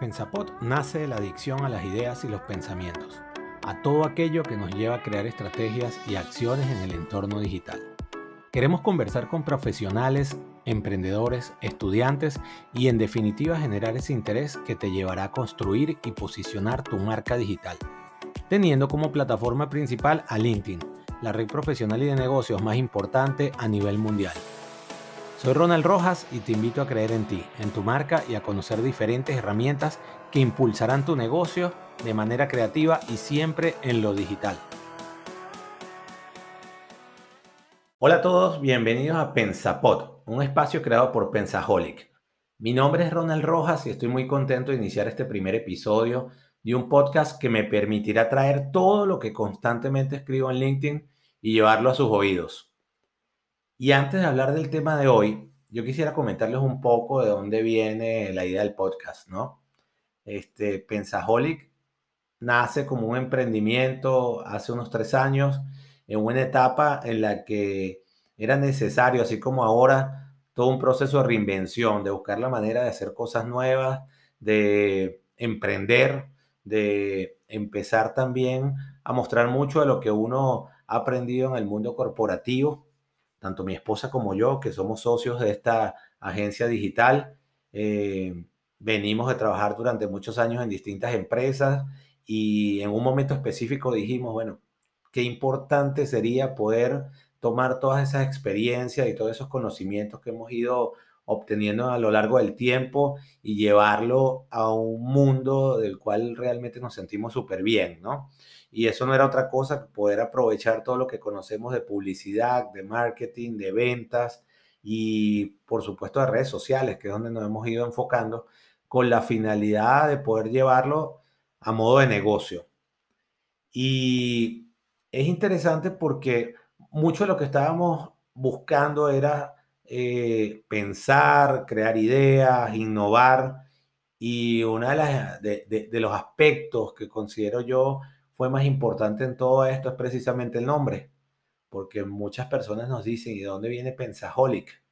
Pensapod nace de la adicción a las ideas y los pensamientos, a todo aquello que nos lleva a crear estrategias y acciones en el entorno digital. Queremos conversar con profesionales, emprendedores, estudiantes y en definitiva generar ese interés que te llevará a construir y posicionar tu marca digital, teniendo como plataforma principal a LinkedIn, la red profesional y de negocios más importante a nivel mundial. Soy Ronald Rojas y te invito a creer en ti, en tu marca y a conocer diferentes herramientas que impulsarán tu negocio de manera creativa y siempre en lo digital. Hola a todos, bienvenidos a Pensapod, un espacio creado por Pensaholic. Mi nombre es Ronald Rojas y estoy muy contento de iniciar este primer episodio de un podcast que me permitirá traer todo lo que constantemente escribo en LinkedIn y llevarlo a sus oídos. Y antes de hablar del tema de hoy, yo quisiera comentarles un poco de dónde viene la idea del podcast, ¿no? Este, Pensaholic nace como un emprendimiento hace unos tres años, en una etapa en la que era necesario, así como ahora, todo un proceso de reinvención, de buscar la manera de hacer cosas nuevas, de emprender, de empezar también a mostrar mucho de lo que uno ha aprendido en el mundo corporativo tanto mi esposa como yo, que somos socios de esta agencia digital, eh, venimos de trabajar durante muchos años en distintas empresas y en un momento específico dijimos, bueno, qué importante sería poder tomar todas esas experiencias y todos esos conocimientos que hemos ido obteniendo a lo largo del tiempo y llevarlo a un mundo del cual realmente nos sentimos súper bien, ¿no? Y eso no era otra cosa que poder aprovechar todo lo que conocemos de publicidad, de marketing, de ventas y por supuesto de redes sociales, que es donde nos hemos ido enfocando, con la finalidad de poder llevarlo a modo de negocio. Y es interesante porque mucho de lo que estábamos buscando era eh, pensar, crear ideas, innovar. Y uno de, de los aspectos que considero yo fue más importante en todo esto es precisamente el nombre, porque muchas personas nos dicen, ¿y de dónde viene Pensaholic?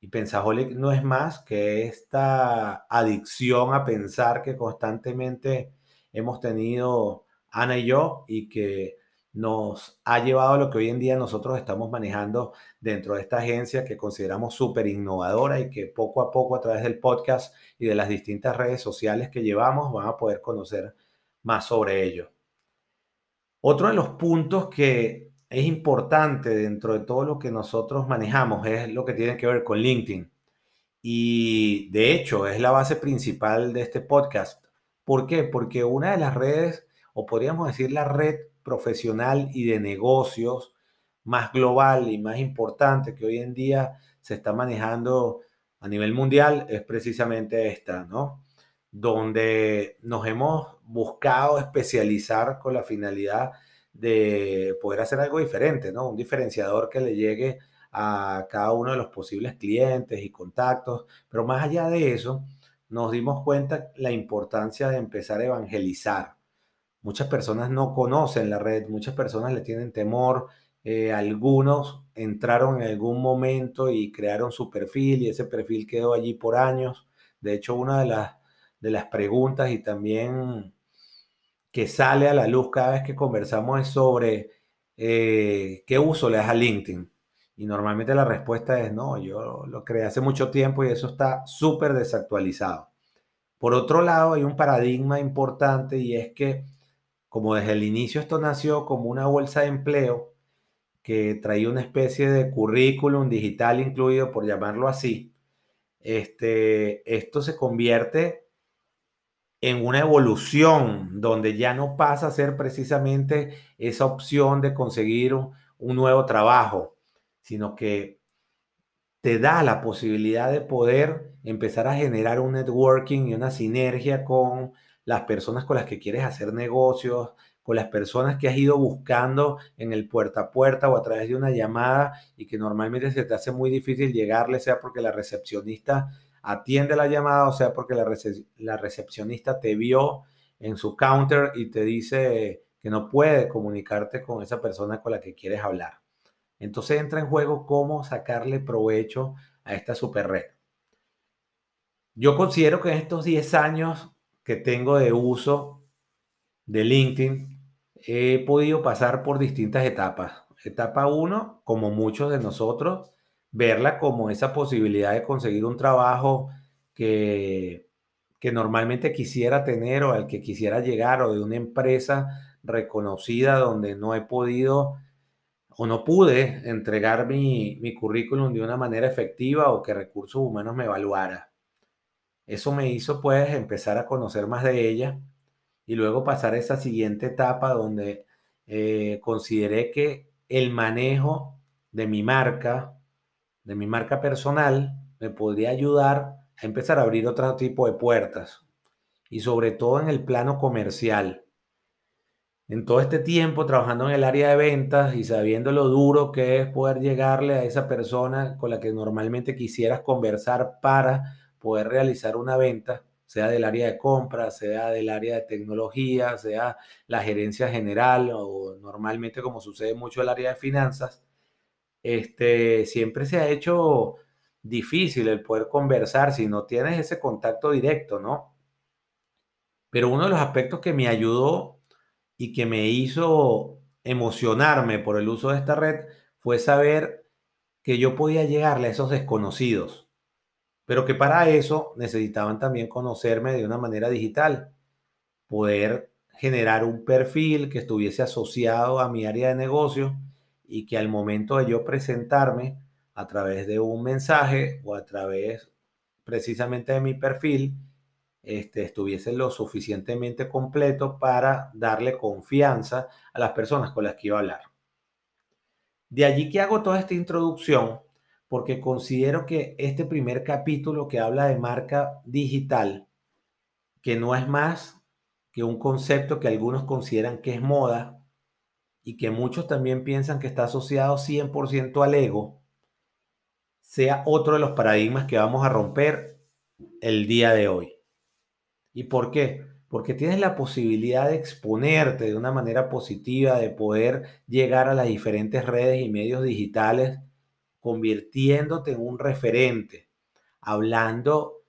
Y Pensaholic no es más que esta adicción a pensar que constantemente hemos tenido Ana y yo y que nos ha llevado a lo que hoy en día nosotros estamos manejando dentro de esta agencia que consideramos súper innovadora y que poco a poco a través del podcast y de las distintas redes sociales que llevamos van a poder conocer más sobre ello. Otro de los puntos que es importante dentro de todo lo que nosotros manejamos es lo que tiene que ver con LinkedIn. Y de hecho es la base principal de este podcast. ¿Por qué? Porque una de las redes, o podríamos decir la red profesional y de negocios más global y más importante que hoy en día se está manejando a nivel mundial es precisamente esta, ¿no? donde nos hemos buscado especializar con la finalidad de poder hacer algo diferente, ¿no? Un diferenciador que le llegue a cada uno de los posibles clientes y contactos, pero más allá de eso, nos dimos cuenta la importancia de empezar a evangelizar. Muchas personas no conocen la red, muchas personas le tienen temor, eh, algunos entraron en algún momento y crearon su perfil y ese perfil quedó allí por años. De hecho, una de las de las preguntas y también que sale a la luz cada vez que conversamos es sobre eh, qué uso le das a LinkedIn. Y normalmente la respuesta es no, yo lo creé hace mucho tiempo y eso está súper desactualizado. Por otro lado, hay un paradigma importante y es que como desde el inicio esto nació como una bolsa de empleo que traía una especie de currículum digital incluido, por llamarlo así, este, esto se convierte en una evolución donde ya no pasa a ser precisamente esa opción de conseguir un, nuevo trabajo, sino que te da la posibilidad de poder empezar a generar un networking y una sinergia con las personas con las que quieres hacer negocios, con las personas que has ido buscando en el puerta a puerta o a través de una llamada y que normalmente se te hace muy difícil llegarle, sea porque la recepcionista atiende la llamada, o sea, porque la, la recepcionista te vio en su counter y te dice que no puede comunicarte con esa persona con la que quieres hablar. Entonces entra en juego cómo sacarle provecho a esta super red. Yo considero que en estos 10 años que tengo de uso de LinkedIn, he podido pasar por distintas etapas. Etapa 1, como muchos de nosotros, verla como esa posibilidad de conseguir un trabajo que, que normalmente quisiera tener o al que quisiera llegar o de una empresa reconocida donde no he podido o no pude entregar mi, mi currículum de una manera efectiva o que recursos humanos me evaluara. Eso me hizo pues empezar a conocer más de ella y luego pasar a esa siguiente etapa donde eh, consideré que el manejo de mi marca, de mi marca personal, me podría ayudar a empezar a abrir otro tipo de puertas y sobre todo en el plano comercial. En todo este tiempo trabajando en el área de ventas y sabiendo lo duro que es poder llegarle a esa persona con la que normalmente quisieras conversar para poder realizar una venta, sea del área de compra, sea del área de tecnología, sea la gerencia general o normalmente como sucede mucho el área de finanzas, este, siempre se ha hecho difícil el poder conversar si no tienes ese contacto directo, ¿no? Pero uno de los aspectos que me ayudó y que me hizo emocionarme por el uso de esta red fue saber que yo podía llegarle a esos desconocidos, pero que para eso necesitaban también conocerme de una manera digital, poder generar un perfil que estuviese asociado a mi área de negocio y que al momento de yo presentarme a través de un mensaje o a través precisamente de mi perfil, este, estuviese lo suficientemente completo para darle confianza a las personas con las que iba a hablar. De allí que hago toda esta introducción, porque considero que este primer capítulo que habla de marca digital, que no es más que un concepto que algunos consideran que es moda y que muchos también piensan que está asociado 100% al ego, sea otro de los paradigmas que vamos a romper el día de hoy. ¿Y por qué? Porque tienes la posibilidad de exponerte de una manera positiva, de poder llegar a las diferentes redes y medios digitales, convirtiéndote en un referente, hablando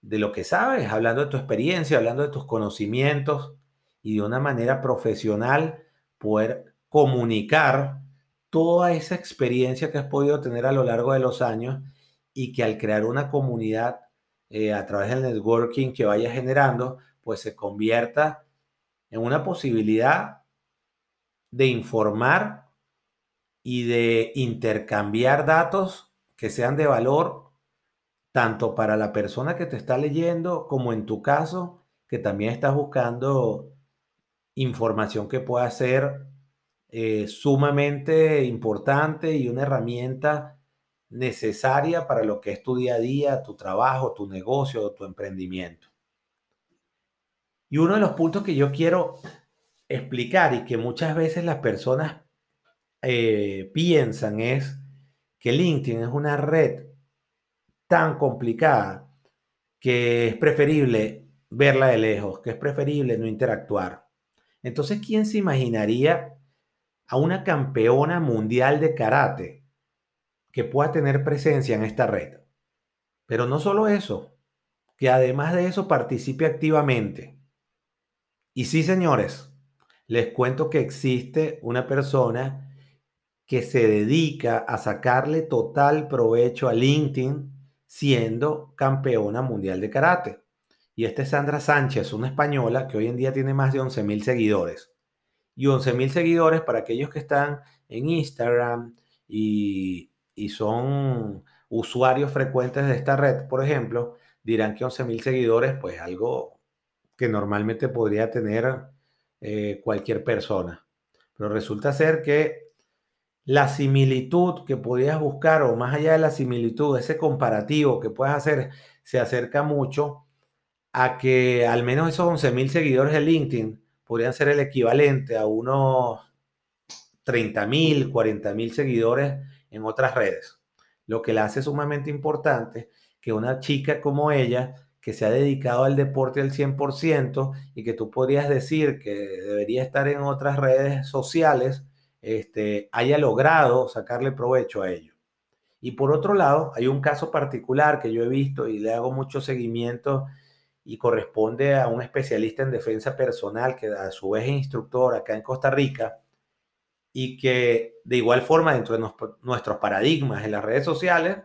de lo que sabes, hablando de tu experiencia, hablando de tus conocimientos y de una manera profesional poder comunicar toda esa experiencia que has podido tener a lo largo de los años y que al crear una comunidad eh, a través del networking que vaya generando, pues se convierta en una posibilidad de informar y de intercambiar datos que sean de valor tanto para la persona que te está leyendo como en tu caso que también estás buscando información que pueda ser eh, sumamente importante y una herramienta necesaria para lo que es tu día a día, tu trabajo, tu negocio, tu emprendimiento. Y uno de los puntos que yo quiero explicar y que muchas veces las personas eh, piensan es que LinkedIn es una red tan complicada que es preferible verla de lejos, que es preferible no interactuar. Entonces, ¿quién se imaginaría a una campeona mundial de karate que pueda tener presencia en esta red. Pero no solo eso, que además de eso participe activamente. Y sí, señores, les cuento que existe una persona que se dedica a sacarle total provecho a LinkedIn siendo campeona mundial de karate. Y esta es Sandra Sánchez, una española que hoy en día tiene más de 11 mil seguidores y 11 mil seguidores para aquellos que están en Instagram y, son usuarios frecuentes de esta red, por ejemplo, dirán que 11 mil seguidores, pues algo que normalmente podría tener eh, cualquier persona. Pero resulta ser que la similitud que podías buscar, o más allá de la similitud, ese comparativo que puedes hacer, se acerca mucho a que al menos esos 11 mil seguidores de LinkedIn podrían ser el equivalente a unos 30 mil, 40 mil seguidores en otras redes. Lo que la hace sumamente importante que una chica como ella, que se ha dedicado al deporte al 100% y que tú podrías decir que debería estar en otras redes sociales, este, haya logrado sacarle provecho a ello. Y por otro lado, hay un caso particular que yo he visto y le hago mucho seguimiento y corresponde a un especialista en defensa personal que a su vez es instructor acá en Costa Rica y que de igual forma dentro de nuestros paradigmas en las redes sociales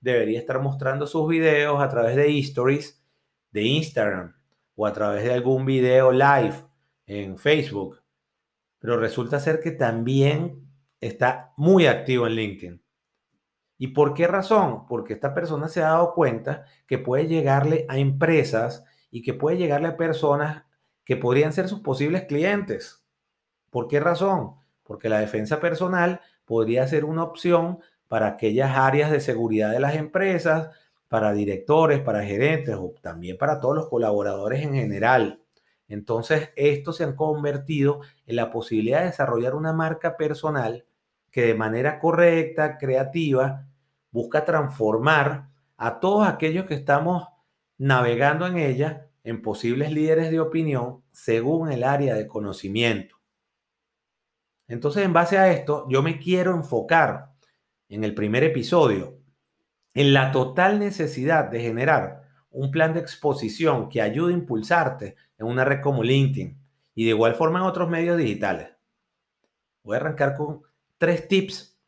debería estar mostrando sus videos a través de stories de Instagram o a través de algún video live en Facebook. Pero resulta ser que también está muy activo en LinkedIn. ¿Y por qué razón? Porque esta persona se ha dado cuenta que puede llegarle a empresas y que puede llegarle a personas que podrían ser sus posibles clientes. ¿Por qué razón? Porque la defensa personal podría ser una opción para aquellas áreas de seguridad de las empresas, para directores, para gerentes o también para todos los colaboradores en general. Entonces, estos se han convertido en la posibilidad de desarrollar una marca personal que de manera correcta, creativa, busca transformar a todos aquellos que estamos navegando en ella en posibles líderes de opinión según el área de conocimiento. Entonces, en base a esto, yo me quiero enfocar en el primer episodio en la total necesidad de generar un plan de exposición que ayude a impulsarte en una red como LinkedIn y de igual forma en otros medios digitales. Voy a arrancar con tres tips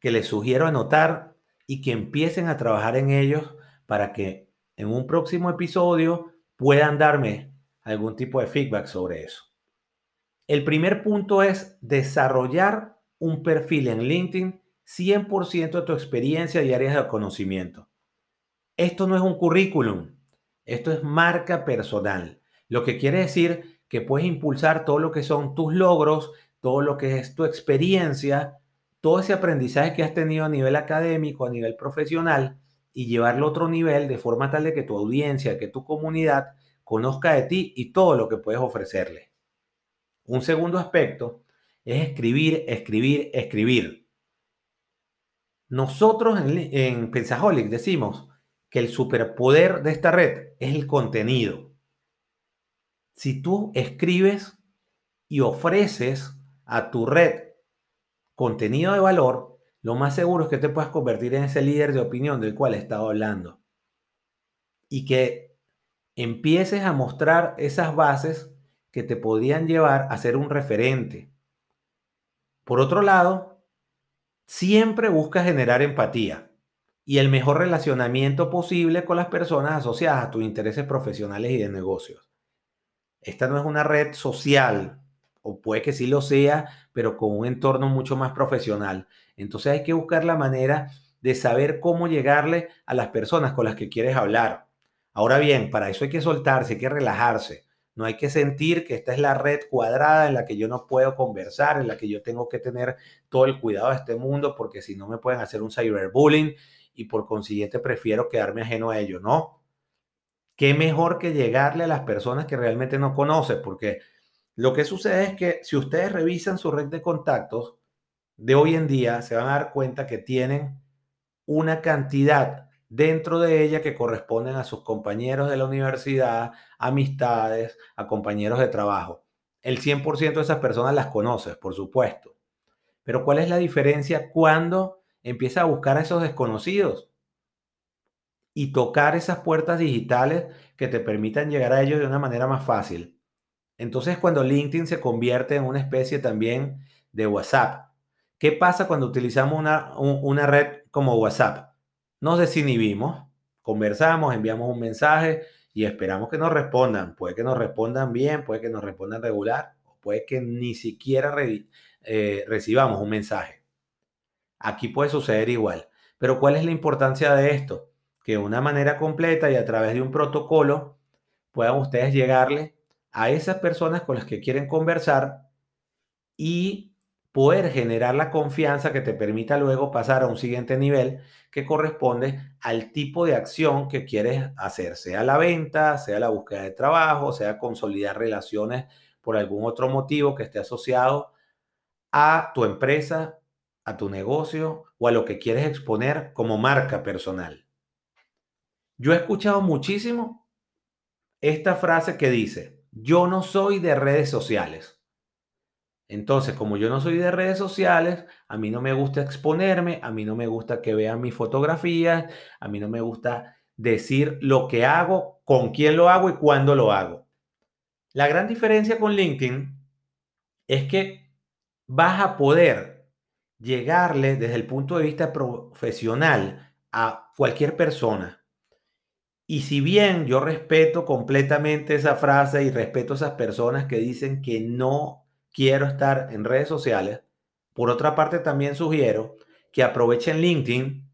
que les sugiero anotar y que empiecen a trabajar en ellos para que en un próximo episodio puedan darme algún tipo de feedback sobre eso. El primer punto es desarrollar un perfil en LinkedIn 100% de tu experiencia y áreas de conocimiento. Esto no es un currículum, esto es marca personal, lo que quiere decir que puedes impulsar todo lo que son tus logros, todo lo que es tu experiencia, todo ese aprendizaje que has tenido a nivel académico, a nivel profesional, y llevarlo a otro nivel de forma tal de que tu audiencia, que tu comunidad conozca de ti y todo lo que puedes ofrecerle. Un segundo aspecto es escribir, escribir, escribir. Nosotros en, en Pensaholic decimos que el superpoder de esta red es el contenido. Si tú escribes y ofreces a tu red contenido de valor, lo más seguro es que te puedas convertir en ese líder de opinión del cual he estado hablando. Y que empieces a mostrar esas bases que te podrían llevar a ser un referente. Por otro lado, siempre busca generar empatía y el mejor relacionamiento posible con las personas asociadas a tus intereses profesionales y de negocios. Esta no es una red social, o puede que sí lo sea, pero con un entorno mucho más profesional. Entonces hay que buscar la manera de saber cómo llegarle a las personas con las que quieres hablar. Ahora bien, para eso hay que soltarse, hay que relajarse. No hay que sentir que esta es la red cuadrada en la que yo no puedo conversar, en la que yo tengo que tener todo el cuidado de este mundo, porque si no me pueden hacer un cyberbullying y por consiguiente prefiero quedarme ajeno a ello. No. Qué mejor que llegarle a las personas que realmente no conoces, porque lo que sucede es que si ustedes revisan su red de contactos de hoy en día, se van a dar cuenta que tienen una cantidad dentro de ella que corresponden a sus compañeros de la universidad, amistades, a compañeros de trabajo. El 100% de esas personas las conoces, por supuesto. Pero ¿cuál es la diferencia cuando empiezas a buscar a esos desconocidos? Y tocar esas puertas digitales que te permitan llegar a ellos de una manera más fácil. Entonces, cuando LinkedIn se convierte en una especie también de WhatsApp, ¿qué pasa cuando utilizamos una, una red como WhatsApp? nos desinhibimos, conversamos, enviamos un mensaje y esperamos que nos respondan. Puede que nos respondan bien, puede que nos respondan regular, puede que ni siquiera eh, recibamos un mensaje. Aquí puede suceder igual. Pero ¿cuál es la importancia de esto? Que de una manera completa y a través de un protocolo puedan ustedes llegarle a esas personas con las que quieren conversar y poder generar la confianza que te permita luego pasar a un siguiente nivel que corresponde al tipo de acción que quieres hacer, sea la venta, sea la búsqueda de trabajo, sea consolidar relaciones por algún otro motivo que esté asociado a tu empresa, a tu negocio o a lo que quieres exponer como marca personal. Yo he escuchado muchísimo esta frase que dice, yo no soy de redes sociales. Entonces, como yo no soy de redes sociales, a mí no me gusta exponerme, a mí no me gusta que vean mis fotografías, a mí no me gusta decir lo que hago, con quién lo hago y cuándo lo hago. La gran diferencia con LinkedIn es que vas a poder llegarle desde el punto de vista profesional a cualquier persona. Y si bien yo respeto completamente esa frase y respeto a esas personas que dicen que no quiero estar en redes sociales, por otra parte también sugiero que aprovechen LinkedIn,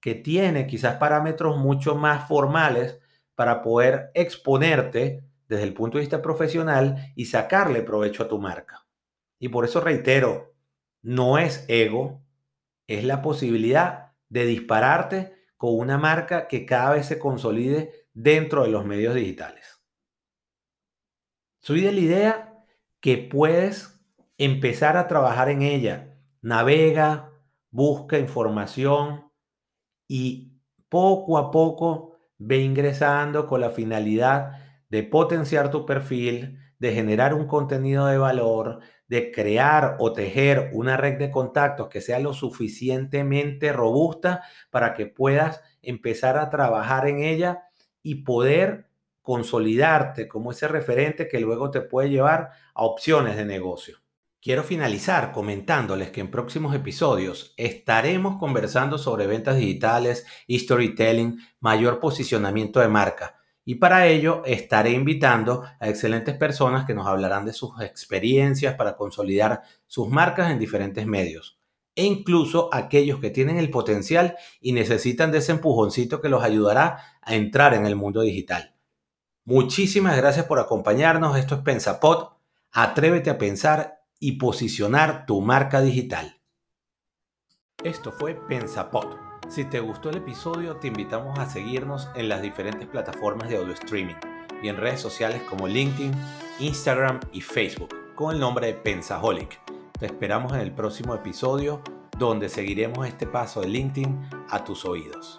que tiene quizás parámetros mucho más formales para poder exponerte desde el punto de vista profesional y sacarle provecho a tu marca. Y por eso reitero, no es ego, es la posibilidad de dispararte con una marca que cada vez se consolide dentro de los medios digitales. Soy de la idea que puedes empezar a trabajar en ella. Navega, busca información y poco a poco ve ingresando con la finalidad de potenciar tu perfil, de generar un contenido de valor, de crear o tejer una red de contactos que sea lo suficientemente robusta para que puedas empezar a trabajar en ella y poder consolidarte como ese referente que luego te puede llevar a opciones de negocio. Quiero finalizar comentándoles que en próximos episodios estaremos conversando sobre ventas digitales storytelling, mayor posicionamiento de marca. Y para ello estaré invitando a excelentes personas que nos hablarán de sus experiencias para consolidar sus marcas en diferentes medios. E incluso aquellos que tienen el potencial y necesitan de ese empujoncito que los ayudará a entrar en el mundo digital. Muchísimas gracias por acompañarnos. Esto es Pensapod. Atrévete a pensar y posicionar tu marca digital. Esto fue Pensapod. Si te gustó el episodio, te invitamos a seguirnos en las diferentes plataformas de audio streaming y en redes sociales como LinkedIn, Instagram y Facebook con el nombre de Pensaholic. Te esperamos en el próximo episodio donde seguiremos este paso de LinkedIn a tus oídos.